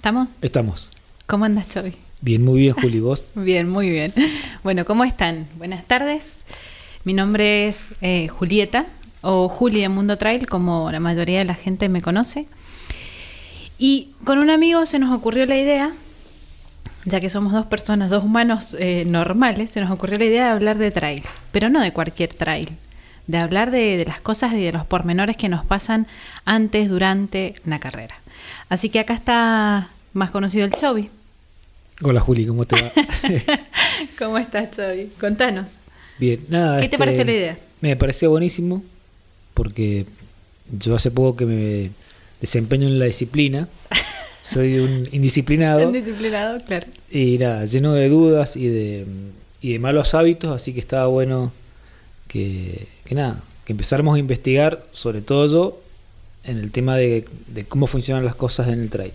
¿Estamos? Estamos. ¿Cómo andas, Chovy? Bien, muy bien, Juli, ¿vos? bien, muy bien. Bueno, ¿cómo están? Buenas tardes. Mi nombre es eh, Julieta, o Juli de Mundo Trail, como la mayoría de la gente me conoce. Y con un amigo se nos ocurrió la idea, ya que somos dos personas, dos humanos eh, normales, se nos ocurrió la idea de hablar de trail, pero no de cualquier trail, de hablar de, de las cosas y de los pormenores que nos pasan antes, durante una carrera. Así que acá está más conocido el Chovy. Hola Juli, ¿cómo te va? ¿Cómo estás, Chovy? Contanos. Bien, nada. ¿Qué te este, pareció la idea? Me pareció buenísimo porque yo hace poco que me desempeño en la disciplina. Soy un indisciplinado. Indisciplinado, claro. Y nada, lleno de dudas y de, y de malos hábitos, así que estaba bueno que, que nada, que empezáramos a investigar, sobre todo yo, en el tema de, de cómo funcionan las cosas en el trail.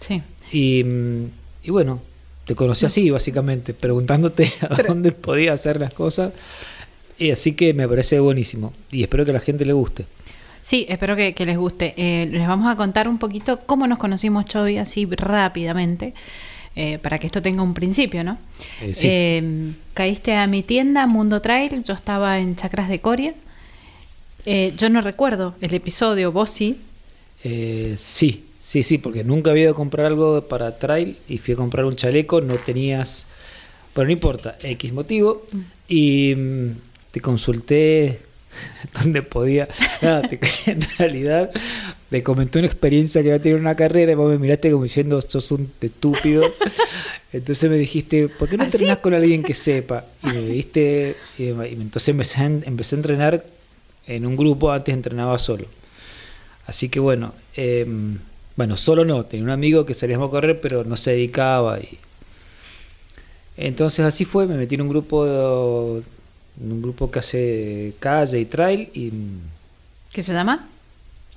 Sí. Y, mm, y bueno, te conocí así, básicamente, preguntándote a Pero- dónde podía hacer las cosas. Y así que me parece buenísimo. Y espero que a la gente le guste. Sí, espero que, que les guste. Eh, les vamos a contar un poquito cómo nos conocimos, Chovy, así rápidamente, eh, para que esto tenga un principio, ¿no? Eh, sí. Caíste a mi tienda, Mundo Trail, yo estaba en Chacras de Coria. Eh, yo no recuerdo el episodio, vos sí. Eh, sí, sí, sí, porque nunca había ido a comprar algo para trail y fui a comprar un chaleco, no tenías, pero no importa, X motivo, y mm, te consulté donde podía. Nada, te- en realidad te comenté una experiencia que iba a tener una carrera y vos me miraste como diciendo, sos un estúpido. Entonces me dijiste, ¿por qué no ¿Ah, sí? entrenás con alguien que sepa? Y me viste, y, y entonces empecé a, empecé a entrenar en un grupo, antes entrenaba solo. Así que bueno, eh, bueno, solo no, tenía un amigo que salíamos a correr, pero no se dedicaba. Y... Entonces así fue, me metí en un grupo de- en un grupo que hace calle y trail y ¿Qué se llama?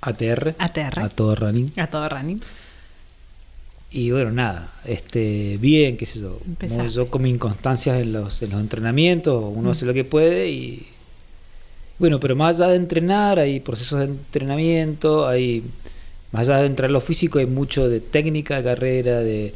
ATR, ATR. a todo running. A todo running. Y bueno, nada, este, bien, qué sé yo. Empezaste. Yo con mis inconstancias en los, en los entrenamientos, uno Mm. hace lo que puede y. Bueno, pero más allá de entrenar, hay procesos de entrenamiento, hay. Más allá de entrar en lo físico, hay mucho de técnica de carrera, de,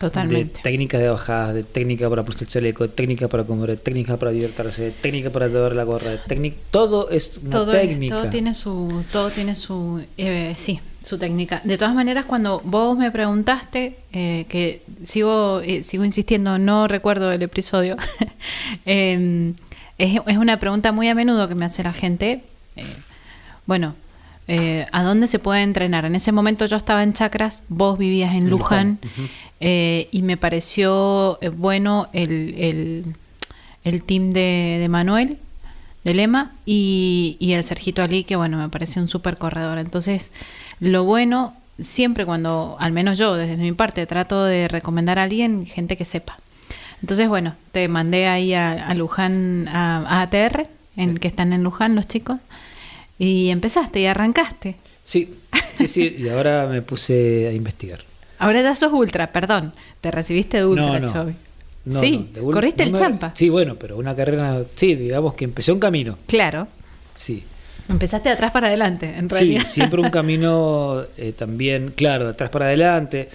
de técnica de bajadas, de técnica para ponerse el chaleco, de técnica para comer, de técnica para divertirse, de técnica para llevar la gorra, de técnica. Todo es una todo, es- técnica. todo tiene su, todo tiene su, eh, sí, su técnica. De todas maneras, cuando vos me preguntaste, eh, que sigo, eh, sigo insistiendo, no recuerdo el episodio, eh, es, es una pregunta muy a menudo que me hace la gente. eh, bueno, eh, ¿a dónde se puede entrenar? En ese momento yo estaba en Chacras, vos vivías en Luján, eh, y me pareció eh, bueno el, el, el team de, de Manuel, de Lema, y, y el Sergito Ali, que bueno, me parece un súper corredor. Entonces, lo bueno, siempre cuando, al menos yo, desde mi parte, trato de recomendar a alguien, gente que sepa. Entonces, bueno, te mandé ahí a, a Luján, a, a ATR, en, que están en Luján los chicos, y empezaste y arrancaste. Sí, sí, sí, y ahora me puse a investigar. Ahora ya sos ultra, perdón. Te recibiste de ultra, No, no. Chovy. No, sí, no, corriste el me- champa. Sí, bueno, pero una carrera, sí, digamos que empecé un camino. Claro. Sí. Empezaste de atrás para adelante, en Sí, realidad. siempre un camino eh, también, claro, de atrás para adelante,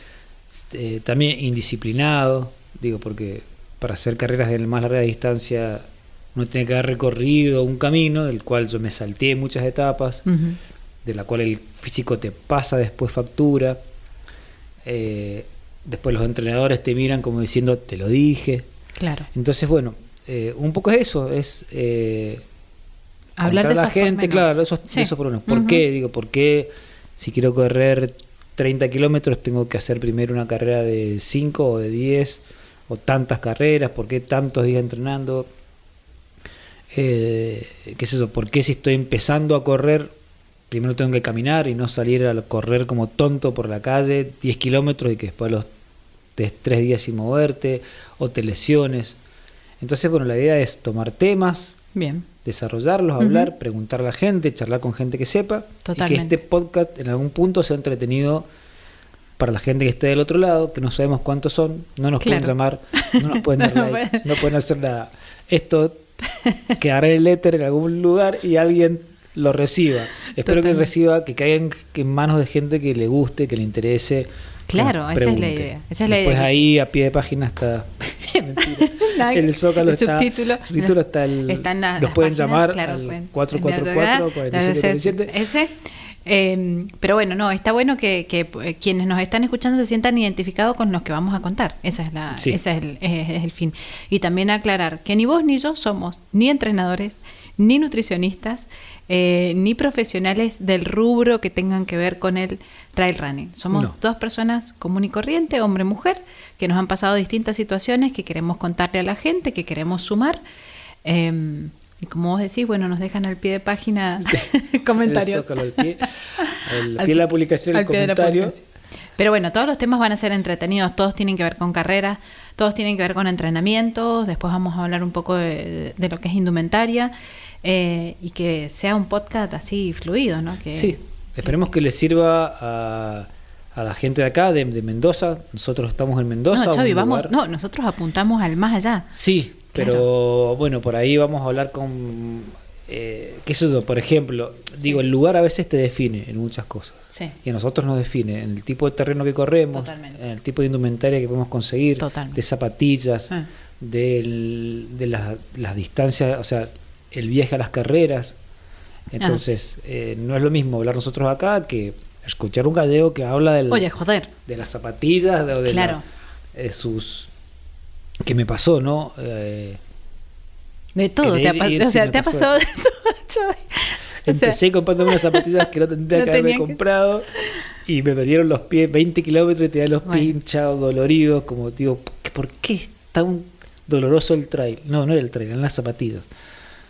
eh, también indisciplinado, digo, porque para hacer carreras de más larga distancia uno tiene que haber recorrido un camino del cual yo me salté muchas etapas, de la cual el físico te pasa después factura. Eh, después los entrenadores te miran como diciendo, te lo dije. Claro. Entonces, bueno, eh, un poco es eso, es eh, Hablar de a la gente, claro, esos, de Sí. esos pormenores. ¿Por qué? Digo, ¿por qué si quiero correr 30 kilómetros tengo que hacer primero una carrera de 5 o de 10 o tantas carreras? ¿Por qué tantos días entrenando? Eh, ¿Qué es eso? ¿Por qué si estoy empezando a correr primero tengo que caminar y no salir a correr como tonto por la calle 10 kilómetros y que después los tres días sin moverte o te lesiones? Entonces, bueno, la idea es tomar temas, Bien. desarrollarlos, hablar, preguntar a la gente, charlar con gente que sepa Totalmente. y que este podcast en algún punto sea entretenido para la gente que esté del otro lado, que no sabemos cuántos son, no nos pueden llamar, no nos pueden dar No like, no pueden hacer nada. Esto quedará en el éter en algún lugar y alguien lo reciba. Espero que reciba, que caiga en, manos de gente que le guste, que le interese, Claro, esa es la idea. Esa es la Después idea. ahí a pie de página está. Mentira. El zócalo el está. subtítulo. subtítulo está el. Están las- los las pueden páginas, llamar claro, al pueden- 444 4747. Ese. Eh, pero bueno, no, está bueno que, que, eh, quienes nos están escuchando se sientan identificados con los que vamos a contar. Esa es la, Sí. ese es el, es- es el fin. Y también aclarar que ni vos ni yo somos ni entrenadores, ni nutricionistas, eh, ni profesionales del rubro que tengan que ver con el trail running. Somos No. dos personas común y corriente, hombre y mujer, que nos han pasado distintas situaciones que queremos contarle a la gente, que queremos sumar. Eh, y como vos decís, bueno, nos dejan al pie de página comentarios. El zócalo al pie. Al pie Así, de la publicación, el al de la comentario. publicación. Pero bueno, todos los temas van a ser entretenidos, todos tienen que ver con carreras, todos tienen que ver con entrenamientos, después vamos a hablar un poco de, de lo que es indumentaria eh, y que sea un podcast así fluido, ¿no? Que, Sí, esperemos que les sirva a, a la gente de acá, de, de Mendoza. Nosotros estamos en Mendoza. No, Chavi, vamos, no, nosotros apuntamos al más allá. Sí, pero bueno, por ahí vamos a hablar con. Eh, ¿Qué es eso? Por ejemplo, digo, el lugar a veces te define en muchas cosas. Sí. Y a nosotros nos define en el tipo de terreno que corremos, Totalmente. en el tipo de indumentaria que podemos conseguir, Totalmente. de zapatillas, Ah. del- de las, las distancias, o sea, el viaje a las carreras. Entonces, eh, no es lo mismo hablar nosotros acá que escuchar un gallego que habla del, Oye, joder. de las zapatillas, de, de, Claro. la- de sus... que me pasó, ¿no? Eh, De todo, te ha, o sea, te ha pasado de todo, Chavi. O sea, Empecé comprándome unas zapatillas que no tendría No que haberme que- comprado y me dolieron los pies 20 kilómetros y tenía los Bueno. pies hinchados, doloridos, como digo, ¿por qué es tan doloroso el trail? No, no era el trail, eran las zapatillas.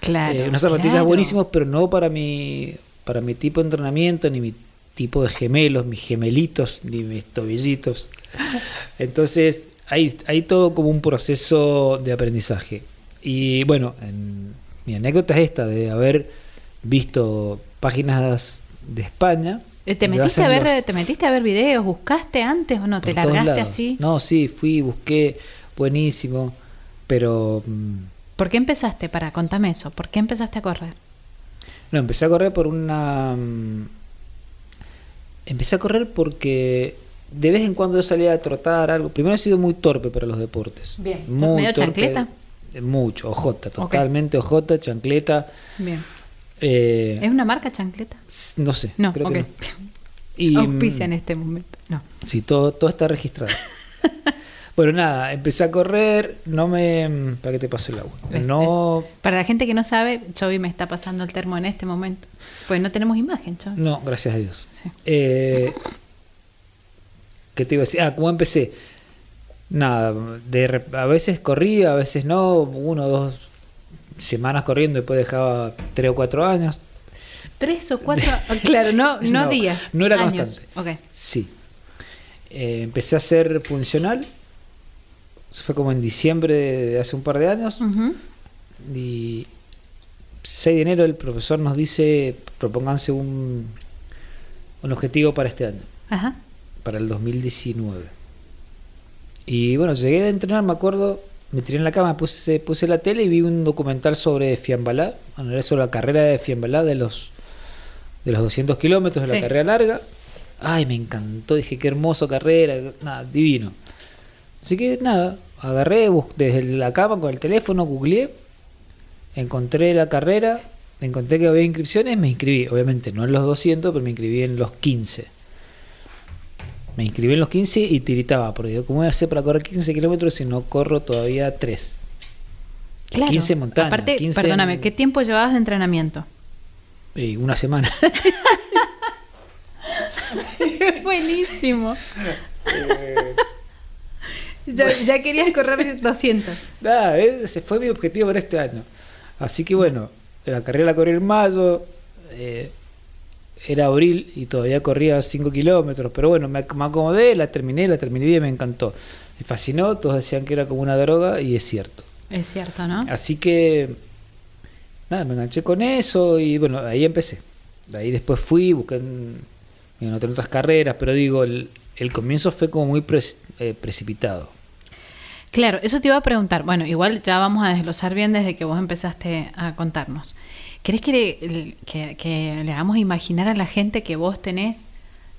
claro. Eh, unas zapatillas claro. buenísimas, pero no para mi, para mi tipo de entrenamiento, ni mi tipo de gemelos, mis gemelitos, ni mis tobillitos. Entonces, hay, hay todo como un proceso de aprendizaje. Y bueno, en- mi anécdota es esta, de haber visto páginas de España. ¿Te metiste, a ver, los- ¿Te metiste a ver videos? ¿Buscaste antes o no? ¿Te largaste lados. así? No, sí, fui, busqué, buenísimo, pero... mm, ¿Por qué empezaste? Para, contame eso. ¿Por qué empezaste a correr? No, empecé a correr por una... mm, Empecé a correr porque de vez en cuando yo salía a trotar algo. Primero he sido muy torpe para los deportes. Bien. ¿Sos Muy medio torpe. chancleta? Eh, Mucho, ojota, totalmente ojota, chancleta. Bien. eh, ¿Es una marca chancleta? no sé, No, creo que no. Y, Auspicia en mm, este momento. No. Sí, todo, todo está registrado. bueno, nada, empecé a correr, no me... mm, ¿Para qué te pasó el agua? Es- no... es- Para la gente que no sabe, Chovy me está pasando el termo en este momento. Pues no tenemos imagen, Chovy. No, gracias a Dios. Sí. Eh, ¿Qué te iba a decir? Ah, ¿cómo empecé? Nada, de, a veces corría, a veces no, uno o dos semanas corriendo, después dejaba tres o cuatro años. Tres o cuatro. claro, no, no, No, días. no era años. constante. Sí. Eh, empecé a ser funcional. Eso fue como en diciembre de hace un par de años. Ujú. Y 6 de enero el profesor nos dice, propónganse un, un objetivo para este año. Ajá. Para el 2019. Y bueno, llegué a entrenar, me acuerdo, me tiré en la cama, puse, puse la tele y vi un documental sobre Fiambalá, bueno, era sobre la carrera de Fiambalá de los, de los 200 kilómetros de Sí. la carrera larga. Ay, me encantó, dije, qué hermoso carrera, nada, divino. Así que nada, agarré desde la cama con el teléfono, googleé, encontré la carrera, encontré que había inscripciones, me inscribí, obviamente no en los 200, pero me inscribí en los 15. Me inscribí en los 15 y tiritaba, porque digo, ¿cómo voy a hacer para correr 15 kilómetros si no corro todavía 3? Claro. 15 montañas. Aparte, 15 perdóname, ¿qué tiempo llevabas de entrenamiento? y una semana. Buenísimo. ya, ya querías correr 200. Nada, ese fue mi objetivo para este año. Así que bueno, la carrera la corrí en mayo, eh, era abril y todavía corría 5 kilómetros, pero bueno, me, me acomodé, la terminé, la terminé bien, me encantó. Me fascinó, todos decían que era como una droga y es cierto. Es cierto, ¿no? Así que, nada, me enganché con eso y bueno, ahí empecé. De ahí después fui, busqué en, en otras carreras, pero digo, el, el comienzo fue como muy eh, precipitado. Claro, eso te iba a preguntar. Bueno, igual ya vamos a desglosar bien desde que vos empezaste a contarnos. ¿Querés que le, que, que le hagamos imaginar a la gente que vos tenés,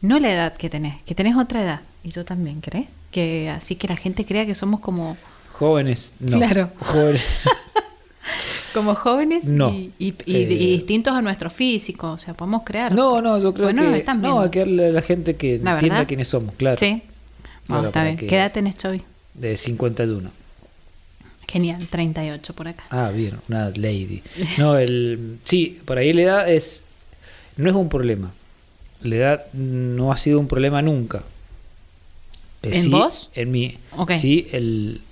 no la edad que tenés, que tenés otra edad? Y yo también, ¿crees? Que así que la gente crea que somos como, Jóvenes, no. Claro. Jóvenes. como jóvenes No. y, y- y- Eh. y distintos a nuestro físico. O sea, podemos crear. No, no, yo creo Bueno, que. No, que a la gente que La entienda verdad. quiénes somos, claro. Sí. Claro, Bueno, está bien. que- ¿Qué edad tenés, Chovy? De 51. Genial, 38 por acá. Ah, bien, una lady. No, el. Sí, por ahí la edad es. No es un problema. La edad no ha sido un problema nunca. ¿En sí, vos? En mí. Sí, el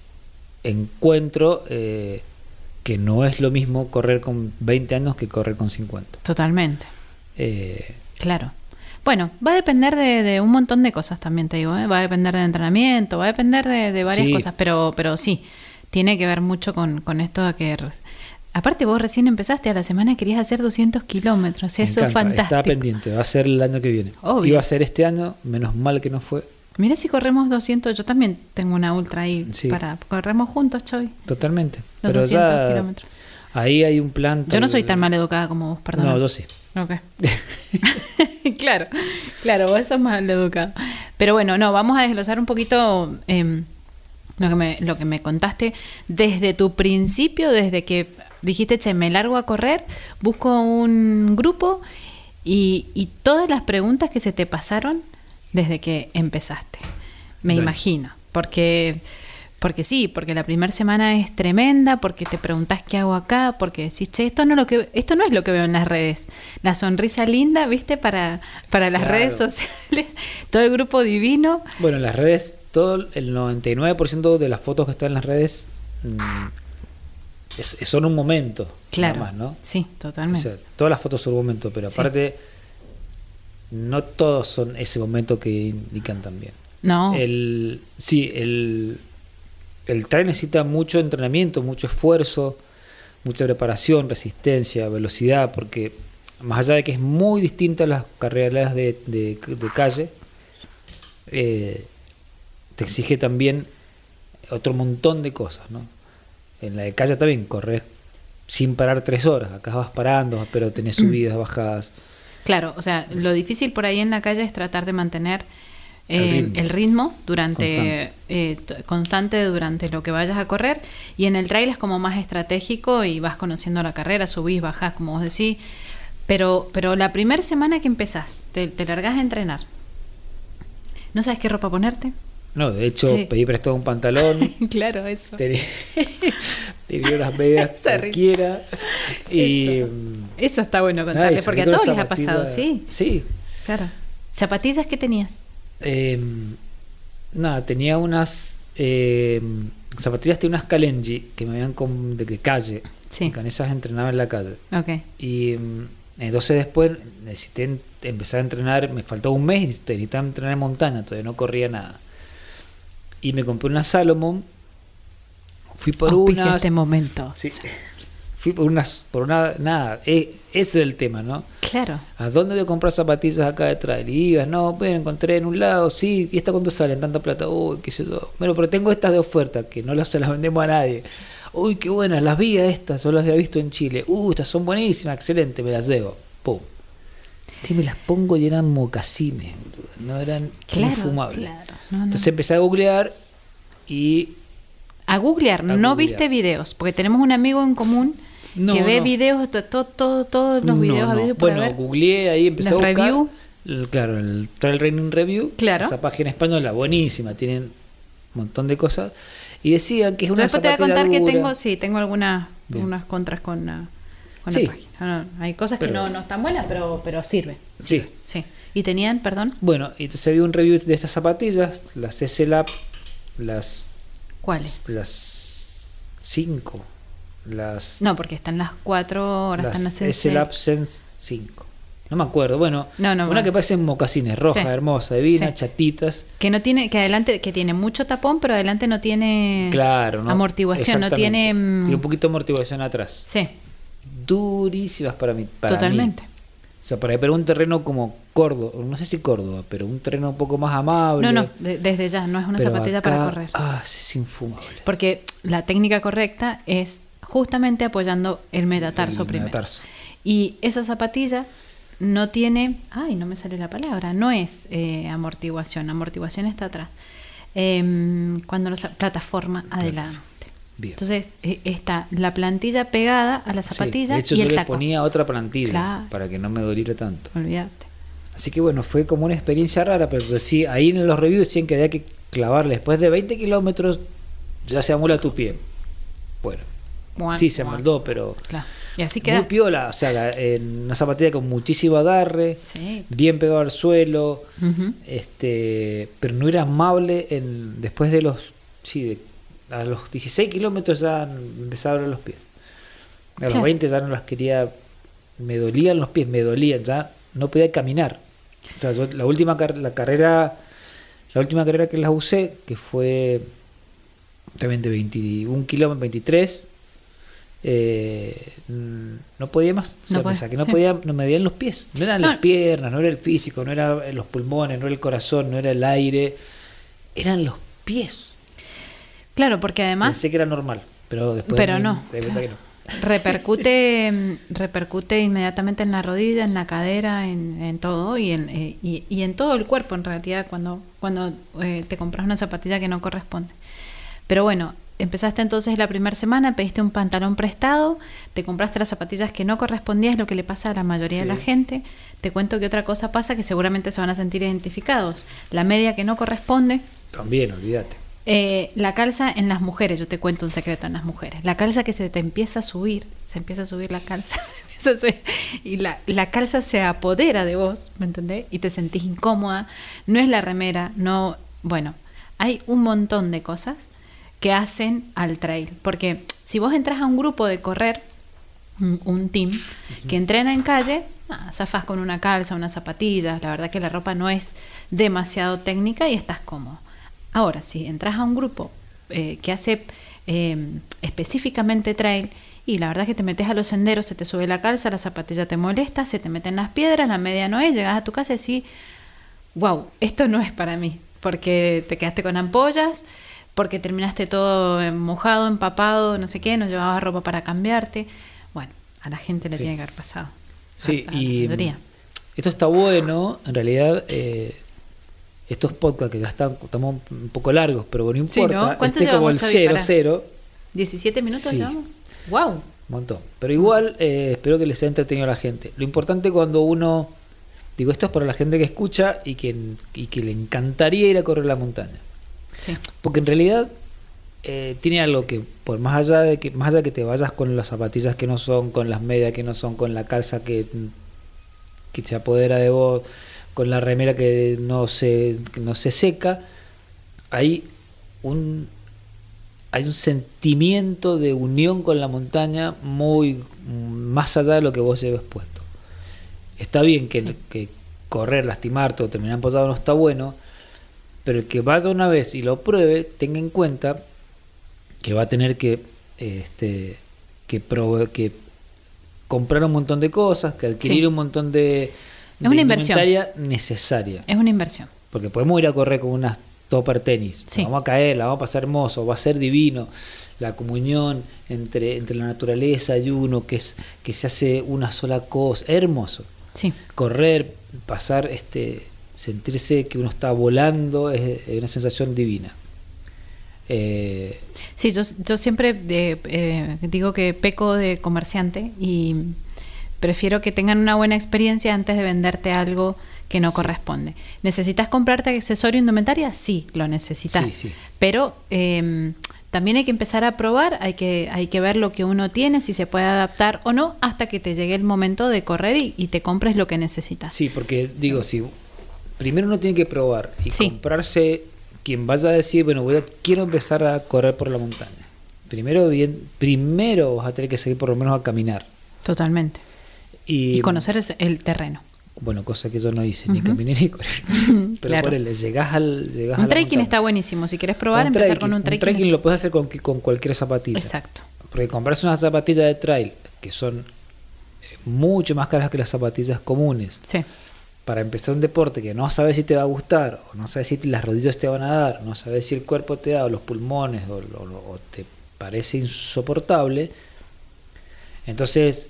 encuentro eh, que no es lo mismo correr con 20 años que correr con 50. Totalmente. Eh, Claro. Bueno, va a depender de, de un montón de cosas también, te digo. ¿eh? Va a depender del entrenamiento, va a depender de, de varias Sí. cosas, pero, pero sí, tiene que ver mucho con, con esto de que... Aparte, vos recién empezaste, a la semana querías hacer 200 kilómetros, me eso es encanta, Está fantástico. pendiente, va a ser el año que viene. Obvio. Iba a ser este año, menos mal que no fue. Mira si corremos 200, yo también tengo una ultra ahí Sí. para... Corremos juntos, Choy, Totalmente. los Pero 200 ya kilómetros. ahí hay un plan. Yo no soy tan mal educada como vos, perdón. No, yo sí. Ok. claro, claro, vos sos mal educado. Pero bueno, no, vamos a desglosar un poquito em, lo, que me, lo que me contaste desde tu principio, desde que dijiste, che, me largo a correr, busco un grupo y, y todas las preguntas que se te pasaron desde que empezaste. Me imagino, porque... Porque sí, porque la primera semana es tremenda, porque te preguntás qué hago acá, porque decís, che, esto no, lo que, esto no es lo que veo en las redes. La sonrisa linda, ¿viste? Para, para las Claro. redes sociales, todo el grupo divino. Bueno, en las redes, todo el 99% de las fotos que están en las redes mm, es- son un momento. Claro. más, ¿no? Sí, O totalmente. sea, todas las fotos son un momento, pero Sí. aparte, no todos son ese momento que indican también. no, El, sí, el, el trail necesita mucho entrenamiento, mucho esfuerzo, mucha preparación, resistencia, velocidad, porque más allá de que es muy distinta a las carreras de, de- de calle, eh, te exige también otro montón de cosas, ¿no? En la de calle también corres sin parar tres horas, acá vas parando, pero tenés subidas, bajadas. claro, o sea, lo difícil por ahí en la calle es tratar de mantener El eh, ritmo. el ritmo durante Constante. eh, constante durante lo que vayas a correr y en el trail es como más estratégico y vas conociendo la carrera, subís, bajás, como vos decís, pero, pero la primera semana que empezás, te, te largás a entrenar, ¿no sabes qué ropa ponerte? No, de hecho, Sí. pedí prestado un pantalón, claro, eso. tenía, tenía unas medias cualquiera y Eso. mm, Eso está bueno nada, contarle, y porque a todos les ha pasado, sí, Sí. claro. ¿Zapatillas que tenías? Eh, nada, tenía unas eh, zapatillas, tenía unas Kalenji que me habían con, de, de calle. Sí. Con esas entrenaba en la calle. Ok. Y mm, entonces después necesité empezar a entrenar, me faltó un mes y necesitaba entrenar en montaña, todavía no corría nada. Y me compré una Salomon, fui por Auspicia unas... este momento. Sí, fui por unas, por una, nada, e- ese es el tema, ¿no? Claro. ¿A dónde voy a comprar zapatillas acá de trail? Y ibas, no, bueno, encontré en un lado, sí, ¿y esta cuánto salen? Tanta plata, uy, qué sé yo. Bueno, pero tengo estas de oferta, que no las, se las vendemos a nadie. Uy, qué buenas, las vi a estas, solo las había visto en Chile. Uh, estas son buenísimas, excelente, me las llevo. Pum. Sí, me las pongo y eran mocasines, no eran Claro, infumables. claro. No, no. Entonces empecé a googlear y A googlear, no googlear. viste videos, porque tenemos un amigo en común No, que ve videos, to- to- to- todos los videos no. habidos por Bueno, googleé ahí, empecé a buscar. review. el- claro, el Trail Running Review. Claro. Esa página española, buenísima, tienen un montón de cosas. Y decían que es una después te voy a contar que tengo, sí, tengo algunas unas contras con, la- con Sí. la página. No, hay cosas que no, no están buenas, pero, pero sirve. Sí. sirve, sí. Y tenían, perdón, Bueno, y entonces vi un review de estas zapatillas, las S-Lab, las ¿cuáles? las 5, las, No, porque están las cuatro, ahora las están las S-Lab Sense 5. No me acuerdo, bueno, No, no, una bueno. que parecen mocasines, roja, Sí. hermosa, divina, Sí. chatitas. Que no tiene, que adelante, que tiene mucho tapón, pero adelante no tiene Claro, ¿no? amortiguación, no tiene. mm, Tiene un poquito de amortiguación atrás. Sí, Durísimas para mí. Para totalmente. mí. O sea, para para un terreno como Córdoba, no sé si Córdoba, pero un terreno un poco más amable. No, no, de- desde ya, no es una Pero zapatilla acá, para correr. Ah, es infumable. Porque la técnica correcta es justamente apoyando el metatarso El primero. metatarso. Y esa zapatilla no tiene, ay, no me sale la palabra, no es eh, amortiguación, amortiguación está atrás. Em, cuando la plataforma adelante. Bien. Entonces eh, está la plantilla pegada a la Sí, zapatilla de hecho, y yo el le ponía otra plantilla Claro. para que no me doliera tanto. Olvídate. Así que bueno, fue como una experiencia rara, pero sí, ahí en los reviews decían que había que clavarle después de 20 kilómetros, ya se amolda tu pie. Bueno, sí, se amoldó, pero Claro. Y así muy queda. piola, o sea, la- en una zapatilla con muchísimo agarre, Sí. bien pegado al suelo, este pero no era amable en, después de los, sí, de- a los 16 kilómetros ya empezaba a doler los pies. A los Claro. 20 ya no las quería, me dolían los pies, me dolían, ya no podía caminar. O sea, yo la última car- la carrera, la última carrera que las usé, que fue también de 21 kilómetros, 23, eh, no podía más. O sea, No me saqué, no sí. podía, no me veían los pies. No eran No. las piernas, no era el físico, no eran los pulmones, no era el corazón, no era el aire. Eran los pies. Claro, porque además Pensé que era normal, pero después Pero me- no, me di cuenta que no. repercute mm, repercute inmediatamente en la rodilla, en la cadera, en, en todo y en, eh, y, y en todo el cuerpo en realidad cuando, cuando eh, te compras una zapatilla que no corresponde. Pero bueno, empezaste entonces la primera semana, pediste un pantalón prestado, te compraste las zapatillas que no correspondían, es lo que le pasa a la mayoría de la gente. Te cuento que otra cosa pasa que seguramente se van a sentir identificados. La media que no corresponde, También, olvídate. Eh, la calza en las mujeres, yo te cuento un secreto en las mujeres. La calza que se te empieza a subir, se empieza a subir la calza, se a subir, y la, la calza se apodera de vos, ¿me entendés? Y te sentís incómoda. No es la remera, no. Bueno, hay un montón de cosas que hacen al trail. Porque si vos entras a un grupo de correr, un, un team, que entrena en calle, ah, zafás con una calza, unas zapatillas, la verdad que la ropa no es demasiado técnica y estás cómodo. Ahora, si entras a un grupo eh, que hace eh, específicamente trail y la verdad es que te metes a los senderos, se te sube la calza, la zapatilla te molesta, se te meten las piedras, la media no es, llegas a tu casa y decís, wow, esto no es para mí, porque te quedaste con ampollas, porque terminaste todo mojado, empapado, no sé qué, no llevabas ropa para cambiarte. Bueno, a la gente le Sí. tiene que haber pasado. Sí, A- a y mayoría. esto está bueno, en realidad eh, estos podcasts que ya están, estamos un poco largos, pero bueno, no Sí, importa, ¿no? ¿Cuánto este como el llevamos, Xavi, 0 para? 0 ¿17 minutos Sí. llevamos? ¡Wow! Un montón. Pero igual eh, espero que les haya entretenido a la gente. Lo importante cuando uno, digo, esto es para la gente que escucha y que, y que le encantaría ir a correr la montaña. Sí, Porque en realidad eh, tiene algo que, por más allá de que, más allá de que te vayas con las zapatillas que no son, con las medias que no son, con la calza que, que se apodera de vos, con la remera que no se, que no se seca, hay un hay un sentimiento de unión con la montaña muy más allá de lo que vos lleves puesto. Está bien que, Sí. que correr, lastimarte o terminar amputado no está bueno, pero el que vaya una vez y lo pruebe, tenga en cuenta que va a tener que, este, que, que comprar un montón de cosas, que adquirir Sí. un montón de, Es una inversión. necesaria. es una inversión. Porque podemos ir a correr con unas topper tenis. Sí. Vamos a caer, la vamos a pasar hermoso, va a ser divino. La comunión entre, entre la naturaleza y uno, que, es, que se hace una sola cosa. Hermoso. Sí, Correr, pasar, este, sentirse que uno está volando, es, es una sensación divina. Eh, sí yo, yo siempre eh, digo que peco de comerciante y prefiero que tengan una buena experiencia antes de venderte algo que no corresponde. ¿Necesitas comprarte accesorio indumentaria? Sí, lo necesitas. Sí, sí. Pero eh, también hay que empezar a probar, hay que, hay que ver lo que uno tiene, si se puede adaptar o no, hasta que te llegue el momento de correr y, y te compres lo que necesitas. Sí, porque digo, si primero uno tiene que probar y comprarse quien vaya a decir, bueno, voy a, quiero empezar a correr por la montaña. Primero bien, primero vas a tener que seguir por lo menos a caminar. Totalmente. Y, Y conocer el terreno. bueno, cosa que yo no hice, ni Ujú. caminé ni. Pero Claro. ponele, llegás al llegás Un trekking está buenísimo. Si quieres probar, Un empezar trekking, con un un trekking. trekking lo puedes hacer con, con cualquier zapatilla. Exacto. Porque comprarse unas zapatillas de trail, que son eh, mucho más caras que las zapatillas comunes, Sí. para empezar un deporte que no sabes si te va a gustar, o no sabes si las rodillas te van a dar, no sabes si el cuerpo te da, o los pulmones, o, o- o te parece insoportable, entonces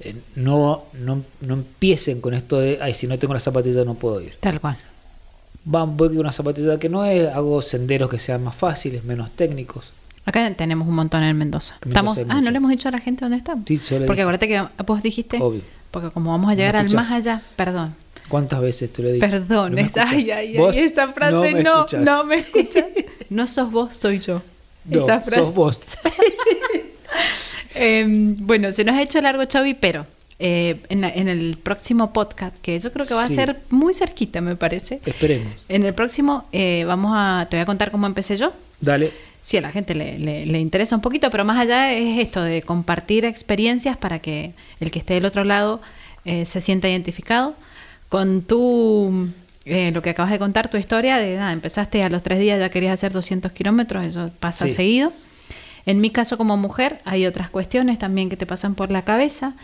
eh, no, no, no empiecen con esto de, ay, si no tengo la zapatilla no puedo ir. Tal cual. Van, voy con una zapatilla que no es, hago senderos que sean más fáciles, menos técnicos. Acá tenemos un montón en Mendoza. En Mendoza estamos, ah, no le hemos dicho a la gente dónde estamos. Sí, yo le Porque dije. acuérdate que vos dijiste, Obvio. porque como vamos a llegar al más allá, perdón. ¿Cuántas veces te lo he dicho? Perdón, No ay, ay, ay, esa frase me no, escuchás. no me escuchas. No sos vos, soy yo. No, esa frase. sos vos. Eh, bueno, se nos ha hecho largo, Chavi, pero eh, en, la- en el próximo podcast, que yo creo que va Sí. a ser muy cerquita, me parece. Esperemos. En el próximo eh, vamos a, te voy a contar cómo empecé yo. Dale. Sí, a la gente le, le- le interesa un poquito, pero más allá es esto de compartir experiencias para que el que esté del otro lado eh, se sienta identificado con tu, eh, lo que acabas de contar, tu historia de nada, empezaste a los tres días ya querías hacer 200 kilómetros, eso pasa Sí. seguido. En mi caso como mujer hay otras cuestiones también que te pasan por la cabeza.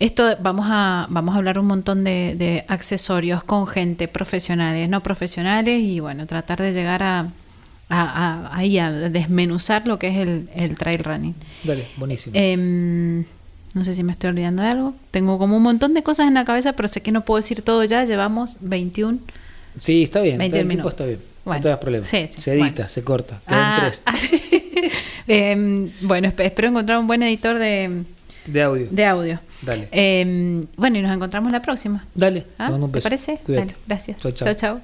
Esto vamos a, vamos a hablar un montón de, de accesorios con gente, profesionales, no profesionales, y bueno, tratar de llegar a, a, a- ahí a desmenuzar lo que es el, el trail running. Dale, buenísimo. Em, no sé si me estoy olvidando de algo. Tengo como un montón de cosas en la cabeza, pero sé que no puedo decir todo ya. Llevamos 21. sí, está bien. 20 el tiempo minutos. está bien. Bueno, no te das problema. sí, sí, se edita, bueno. se corta. Quedan Ah, tres ah, sí. Em, bueno, esp- espero encontrar un buen editor de, de audio. de audio. Dale. Em, bueno, y nos encontramos la próxima. Dale. ¿Ah? te mando un ¿Te beso. parece? Cuídate. Dale, gracias. Chao. chao.